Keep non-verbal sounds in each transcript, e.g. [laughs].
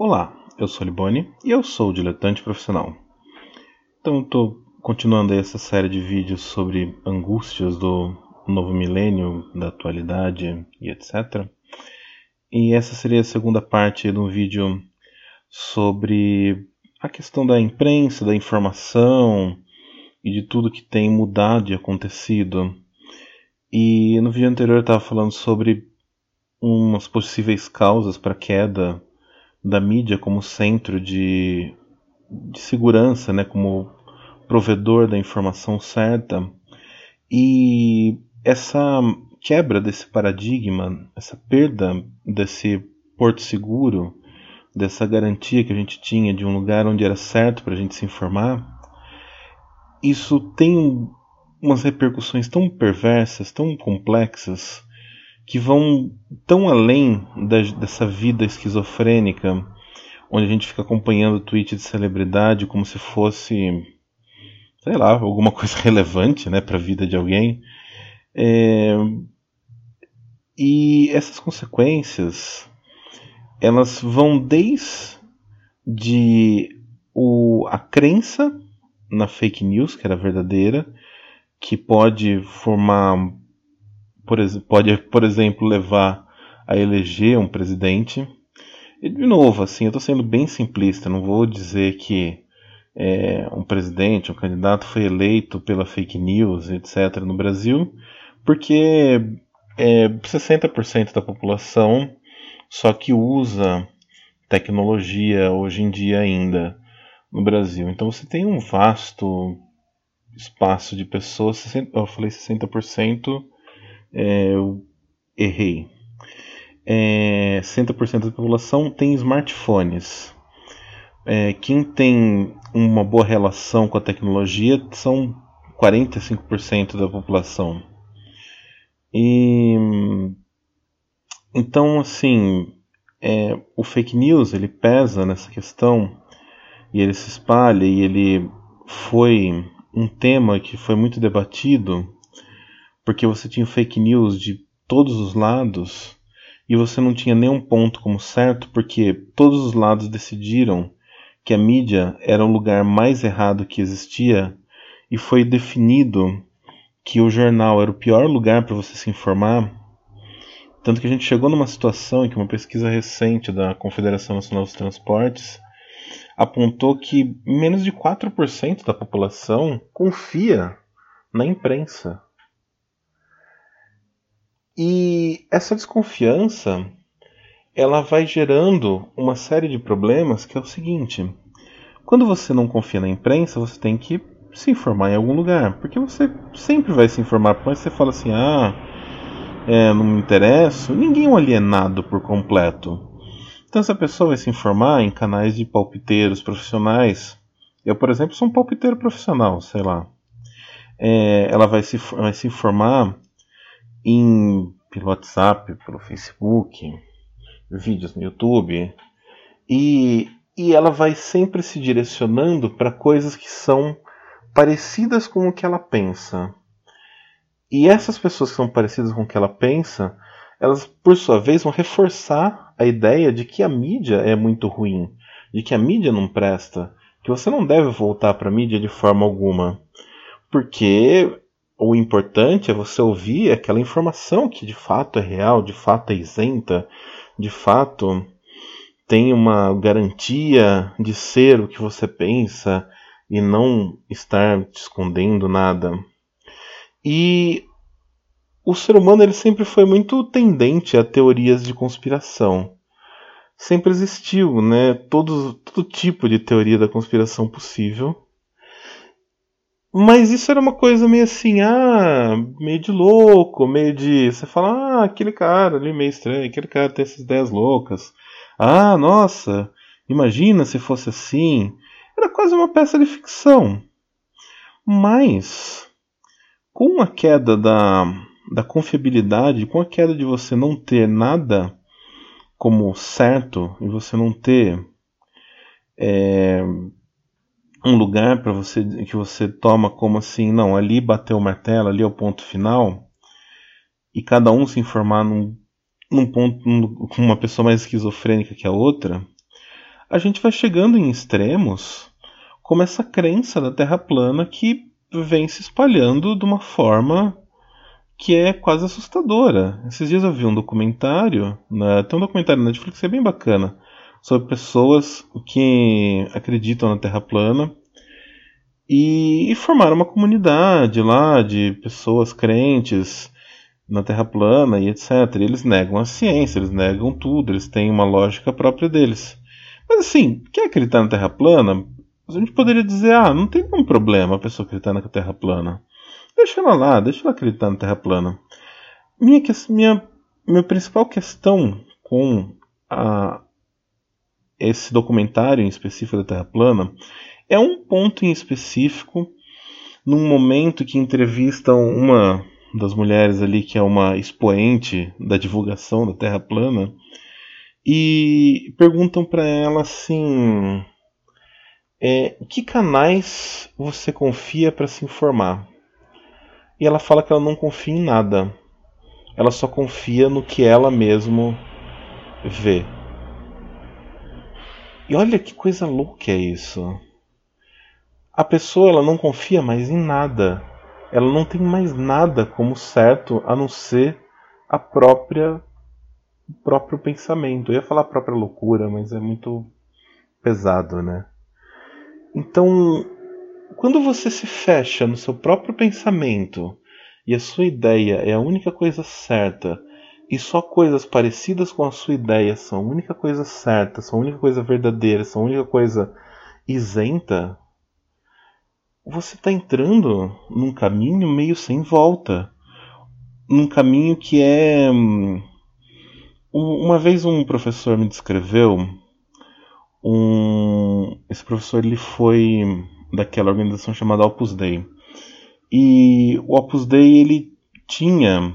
Olá, eu sou Liboni e eu sou diletante profissional. Então estou continuando essa série de vídeos sobre angústias do novo milênio, da atualidade e etc. E essa seria a segunda parte de um vídeo sobre a questão da imprensa, da informação e de tudo que tem mudado e acontecido. E no vídeo anterior eu estava falando sobre umas possíveis causas para a queda da mídia como centro de, de segurança, né, como provedor da informação certa. E essa quebra desse paradigma, essa perda desse porto seguro, dessa garantia que a gente tinha de um lugar onde era certo para a gente se informar, isso tem umas repercussões tão perversas, tão complexas, que vão tão além da, dessa vida esquizofrênica, onde a gente fica acompanhando o tweet de celebridade como se fosse, sei lá, alguma [laughs] coisa relevante né, para a vida de alguém. É... E essas consequências, elas vão desde o, a crença na fake news, que era verdadeira, que pode formar por, pode, por exemplo, levar a eleger um presidente. E, de novo, assim, eu estou sendo bem simplista, não vou dizer que é, um presidente, um candidato foi eleito pela fake news, etc., no Brasil, porque é, 60% da população só que usa tecnologia hoje em dia ainda no Brasil. Então você tem um vasto espaço de pessoas, eu falei 60%, é, eu errei. É, 60% da população tem smartphones. É, quem tem uma boa relação com a tecnologia são 45% da população. E então, assim, é, o fake news ele pesa nessa questão e ele se espalha e ele foi um tema que foi muito debatido porque você tinha fake news de todos os lados e você não tinha nenhum ponto como certo, porque todos os lados decidiram que a mídia era o lugar mais errado que existia e foi definido que o jornal era o pior lugar para você se informar. Tanto que a gente chegou numa situação em que uma pesquisa recente da Confederação Nacional dos Transportes apontou que menos de 4% da população confia na imprensa. E essa desconfiança ela vai gerando uma série de problemas que é o seguinte: quando você não confia na imprensa, você tem que se informar em algum lugar, porque você sempre vai se informar, por mais que você fale assim, ah, é, não me interesso, ninguém é um alienado por completo. Então essa pessoa vai se informar em canais de palpiteiros profissionais. Eu, por exemplo, sou um palpiteiro profissional, sei lá. É, ela vai se, vai se informar em, pelo WhatsApp, pelo Facebook, vídeos no YouTube, e, e ela vai sempre se direcionando para coisas que são parecidas com o que ela pensa. E essas pessoas que são parecidas com o que ela pensa, elas, por sua vez, vão reforçar a ideia de que a mídia é muito ruim, de que a mídia não presta, que você não deve voltar para a mídia de forma alguma. Porque o importante é você ouvir aquela informação que de fato é real, de fato é isenta, de fato tem uma garantia de ser o que você pensa e não estar te escondendo nada. E o ser humano ele sempre foi muito tendente a teorias de conspiração. Sempre existiu, né? Todo, todo tipo de teoria da conspiração possível. Mas isso era uma coisa meio assim, ah, meio de louco, meio de. Você fala, ah, aquele cara ali meio estranho, aquele cara tem essas ideias loucas. Ah, nossa, imagina se fosse assim. Era quase uma peça de ficção. Mas, com a queda da, da confiabilidade, com a queda de você não ter nada como certo e você não ter. É, um lugar para você que você toma como assim, não, ali bateu o martelo, ali é o ponto final, e cada um se informar num, num ponto com uma pessoa mais esquizofrênica que a outra, a gente vai chegando em extremos como essa crença da Terra plana que vem se espalhando de uma forma que é quase assustadora. Esses dias eu vi um documentário, na, tem um documentário na Netflix que é bem bacana, sobre pessoas que acreditam na Terra plana e, e formaram uma comunidade lá de pessoas crentes na Terra plana e etc. E eles negam a ciência, eles negam tudo, eles têm uma lógica própria deles. Mas assim, quer acreditar na Terra plana? A gente poderia dizer, ah, não tem nenhum problema a pessoa acreditar na Terra plana. Deixa ela lá, deixa ela acreditar na Terra plana. Minha, minha, minha principal questão com a, esse documentário em específico da Terra plana é um ponto em específico, num momento que entrevistam uma das mulheres ali que é uma expoente da divulgação da Terra plana e perguntam para ela assim é, que canais você confia para se informar? E ela fala que ela não confia em nada. Ela só confia no que ela mesmo vê. E olha que coisa louca é isso. A pessoa ela não confia mais em nada. Ela não tem mais nada como certo a não ser a própria o próprio pensamento. Eu ia falar a própria loucura, mas é muito pesado, né? Então, quando você se fecha no seu próprio pensamento e a sua ideia é a única coisa certa, e só coisas parecidas com a sua ideia são a única coisa certa, são a única coisa verdadeira, são a única coisa isenta, você está entrando num caminho meio sem volta. Num caminho que é. Hum, uma vez um professor me descreveu um, esse professor ele foi daquela organização chamada Opus Dei. E o Opus Dei ele tinha,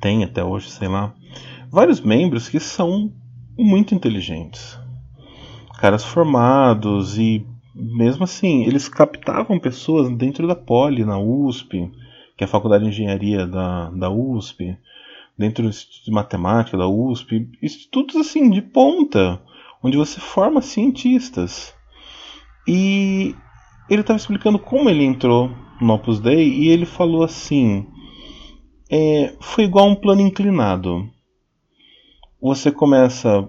tem até hoje, sei lá, vários membros que são muito inteligentes. Caras formados e mesmo assim, eles captavam pessoas dentro da Poli, na USP, que é a Faculdade de Engenharia da, da USP, dentro do Instituto de Matemática da USP, institutos assim de ponta onde você forma cientistas. E ele estava explicando como ele entrou no Opus Dei e ele falou assim: é, foi igual um plano inclinado. Você começa,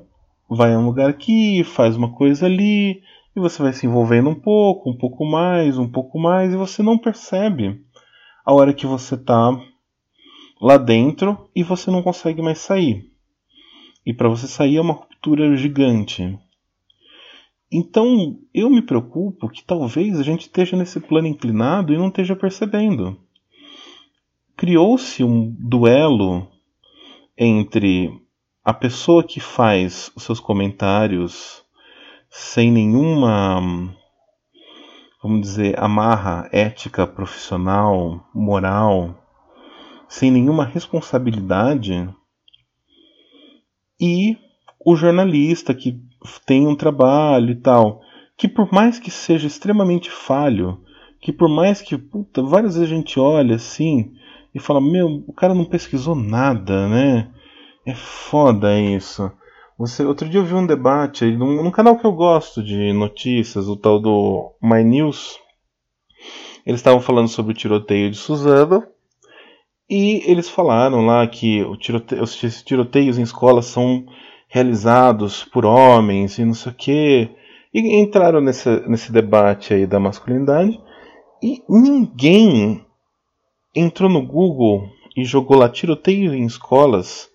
vai a um lugar aqui, faz uma coisa ali, e você vai se envolvendo um pouco, um pouco mais, um pouco mais, e você não percebe a hora que você está lá dentro e você não consegue mais sair. E para você sair é uma ruptura gigante. Então eu me preocupo que talvez a gente esteja nesse plano inclinado e não esteja percebendo. Criou-se um duelo entre a pessoa que faz os seus comentários sem nenhuma, vamos dizer, amarra ética, profissional, moral, sem nenhuma responsabilidade e o jornalista que tem um trabalho e tal, que por mais que seja extremamente falho, que por mais que puta, várias vezes a gente olha assim e fala, meu, o cara não pesquisou nada, né? É foda isso. Você, outro dia eu vi um debate num, num canal que eu gosto de notícias, o tal do My News. Eles estavam falando sobre o tiroteio de Suzano e eles falaram lá que tirote os tiroteios em escolas são realizados por homens e não sei o quê. E entraram nesse, nesse debate aí da masculinidade e ninguém entrou no Google e jogou lá tiroteio em escolas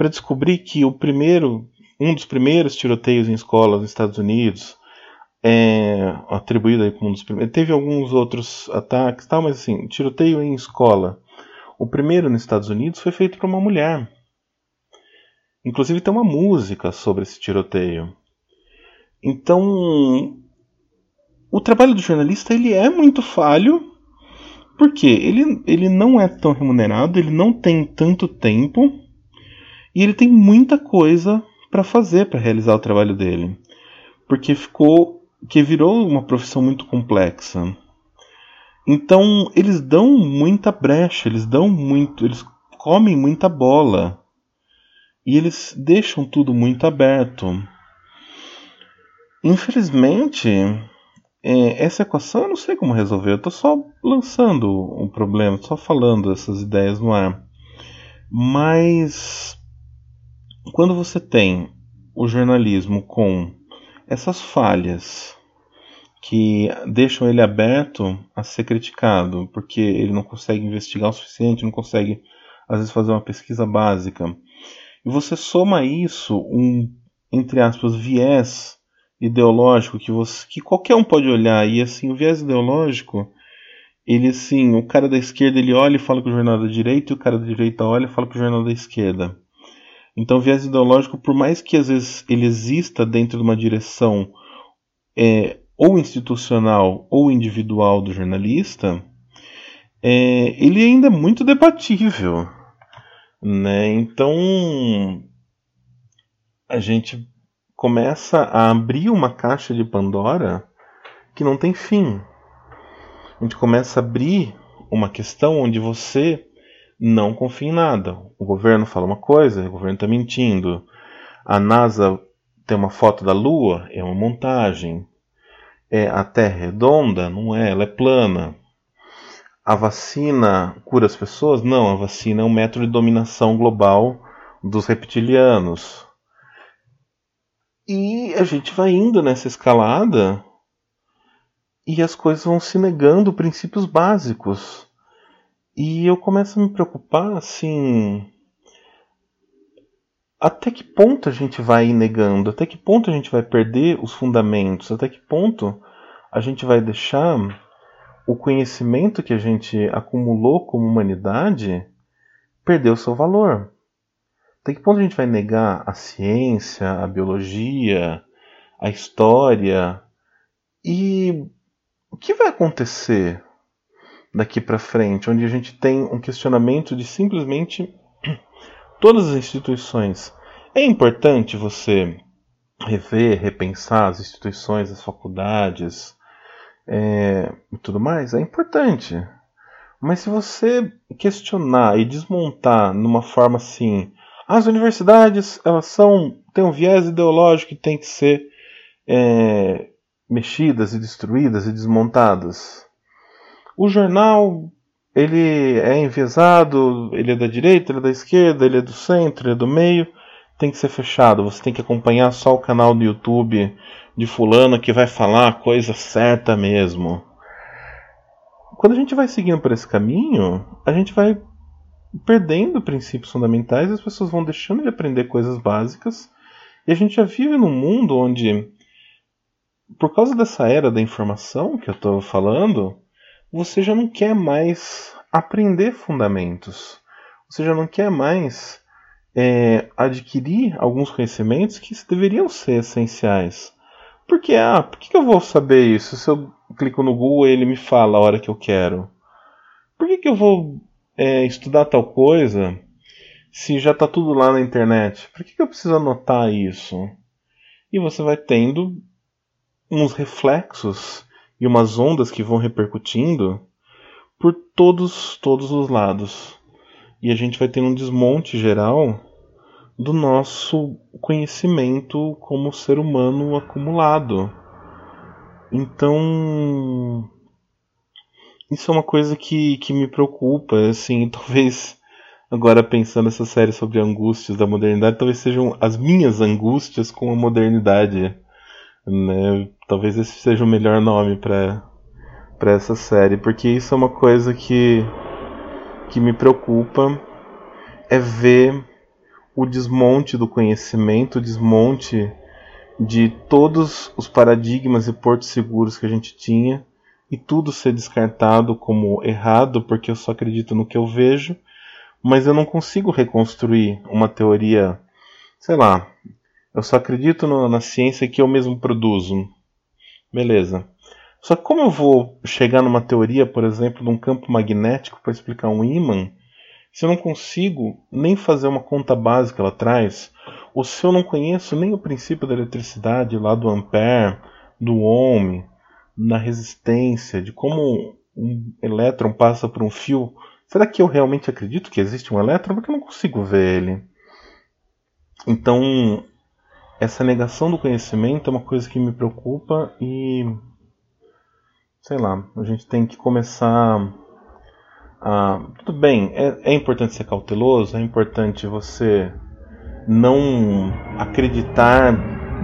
para descobrir que o primeiro, um dos primeiros tiroteios em escolas nos Estados Unidos, é, atribuído aí como um dos primeiros, teve alguns outros ataques, tal, mas assim, tiroteio em escola o primeiro nos Estados Unidos foi feito por uma mulher. Inclusive tem uma música sobre esse tiroteio. Então, o trabalho do jornalista ele é muito falho, porque ele, ele não é tão remunerado, ele não tem tanto tempo e ele tem muita coisa para fazer para realizar o trabalho dele, porque ficou que virou uma profissão muito complexa. Então eles dão muita brecha, eles dão muito, eles comem muita bola e eles deixam tudo muito aberto. Infelizmente, é, essa equação eu não sei como resolver. Eu estou só lançando um problema, só falando essas ideias no ar. Mas quando você tem o jornalismo com essas falhas que deixam ele aberto a ser criticado, porque ele não consegue investigar o suficiente, não consegue às vezes fazer uma pesquisa básica. E você soma isso um entre aspas viés ideológico que você que qualquer um pode olhar e assim o viés ideológico ele assim o cara da esquerda ele olha e fala que o jornal é da direita e o cara da direita olha e fala que o jornal é da esquerda então o viés ideológico por mais que às vezes ele exista dentro de uma direção é, ou institucional ou individual do jornalista é, ele ainda é muito debatível né então a gente começa a abrir uma caixa de Pandora que não tem fim. A gente começa a abrir uma questão onde você não confia em nada. O governo fala uma coisa, o governo está mentindo. A NASA tem uma foto da Lua, é uma montagem. É, a Terra é redonda? Não é, ela é plana. A vacina cura as pessoas? Não, a vacina é um método de dominação global dos reptilianos. E a gente vai indo nessa escalada e as coisas vão se negando princípios básicos. E eu começo a me preocupar assim. Até que ponto a gente vai negando? Até que ponto a gente vai perder os fundamentos? Até que ponto a gente vai deixar o conhecimento que a gente acumulou como humanidade perder o seu valor? Até que ponto a gente vai negar a ciência, a biologia, a história? E o que vai acontecer daqui para frente, onde a gente tem um questionamento de simplesmente [clears throat] todas as instituições? É importante você rever, repensar as instituições, as faculdades é, e tudo mais? É importante. Mas se você questionar e desmontar numa forma assim, as universidades, elas são têm um viés ideológico que tem que ser é, mexidas e destruídas e desmontadas. O jornal, ele é enviesado, ele é da direita, ele é da esquerda, ele é do centro, ele é do meio, tem que ser fechado. Você tem que acompanhar só o canal do YouTube de fulano que vai falar a coisa certa mesmo. Quando a gente vai seguindo por esse caminho, a gente vai perdendo princípios fundamentais, as pessoas vão deixando de aprender coisas básicas. E a gente já vive num mundo onde, por causa dessa era da informação que eu estou falando, você já não quer mais aprender fundamentos. Você já não quer mais é, adquirir alguns conhecimentos que deveriam ser essenciais. Porque, ah, por que eu vou saber isso? Se eu clico no Google ele me fala a hora que eu quero. Por que, que eu vou é, estudar tal coisa se já está tudo lá na internet? Por que, que eu preciso anotar isso? E você vai tendo uns reflexos e umas ondas que vão repercutindo por todos, todos os lados. E a gente vai tendo um desmonte geral do nosso conhecimento como ser humano acumulado. Então, isso é uma coisa que, que me preocupa, [laughs] assim, talvez agora pensando nessa série sobre angústias da modernidade, talvez sejam as minhas angústias com a modernidade, né? Talvez esse seja o melhor nome para para essa série, porque isso é uma coisa que que me preocupa é ver o desmonte do conhecimento, o desmonte de todos os paradigmas e portos seguros que a gente tinha e tudo ser descartado como errado porque eu só acredito no que eu vejo, mas eu não consigo reconstruir uma teoria, sei lá, eu só acredito no, na ciência que eu mesmo produzo. Beleza. Só que como eu vou chegar numa teoria, por exemplo, de um campo magnético para explicar um ímã, se eu não consigo nem fazer uma conta básica lá atrás, ou se eu não conheço nem o princípio da eletricidade lá do ampere, do ohm, na resistência, de como um elétron passa por um fio. Será que eu realmente acredito que existe um elétron? Porque eu não consigo ver ele. Então, essa negação do conhecimento é uma coisa que me preocupa e sei lá, a gente tem que começar a. Tudo bem, é, é importante ser cauteloso, é importante você não acreditar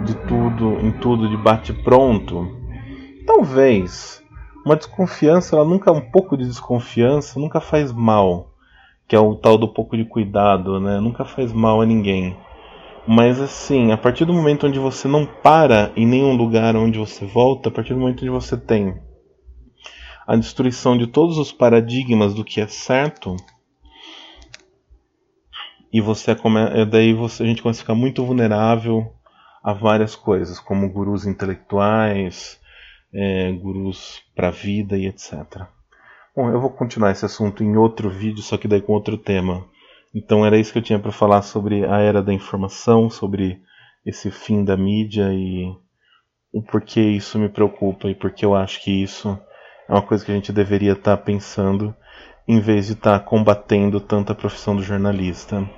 de tudo, em tudo de bate pronto. Talvez uma desconfiança, ela nunca um pouco de desconfiança nunca faz mal, que é o tal do pouco de cuidado, né? Nunca faz mal a ninguém. Mas assim, a partir do momento onde você não para em nenhum lugar onde você volta, a partir do momento onde você tem a destruição de todos os paradigmas do que é certo, e você come... daí você, a gente começa a ficar muito vulnerável a várias coisas, como gurus intelectuais, é, gurus para vida e etc. Bom, eu vou continuar esse assunto em outro vídeo, só que daí com outro tema. Então era isso que eu tinha para falar sobre a era da informação, sobre esse fim da mídia e o porquê isso me preocupa e porque eu acho que isso é uma coisa que a gente deveria estar tá pensando em vez de estar tá combatendo tanto a profissão do jornalista.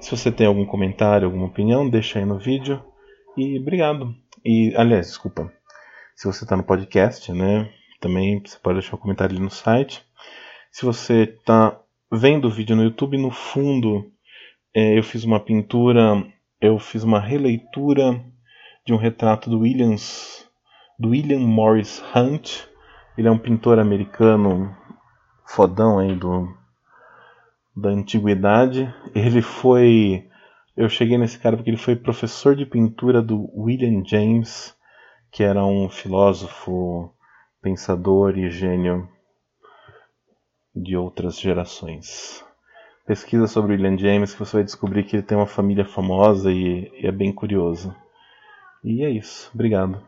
Se você tem algum comentário, alguma opinião, deixa aí no vídeo. E obrigado. E, aliás, desculpa. Se você está no podcast, né? Também você pode deixar um comentário ali no site. Se você está vendo o vídeo no YouTube, no fundo é, eu fiz uma pintura, eu fiz uma releitura de um retrato do Williams, do William Morris Hunt. Ele é um pintor americano fodão aí do da antiguidade. Ele foi eu cheguei nesse cara porque ele foi professor de pintura do William James, que era um filósofo, pensador e gênio de outras gerações. Pesquisa sobre William James que você vai descobrir que ele tem uma família famosa e, e é bem curioso. E é isso. Obrigado.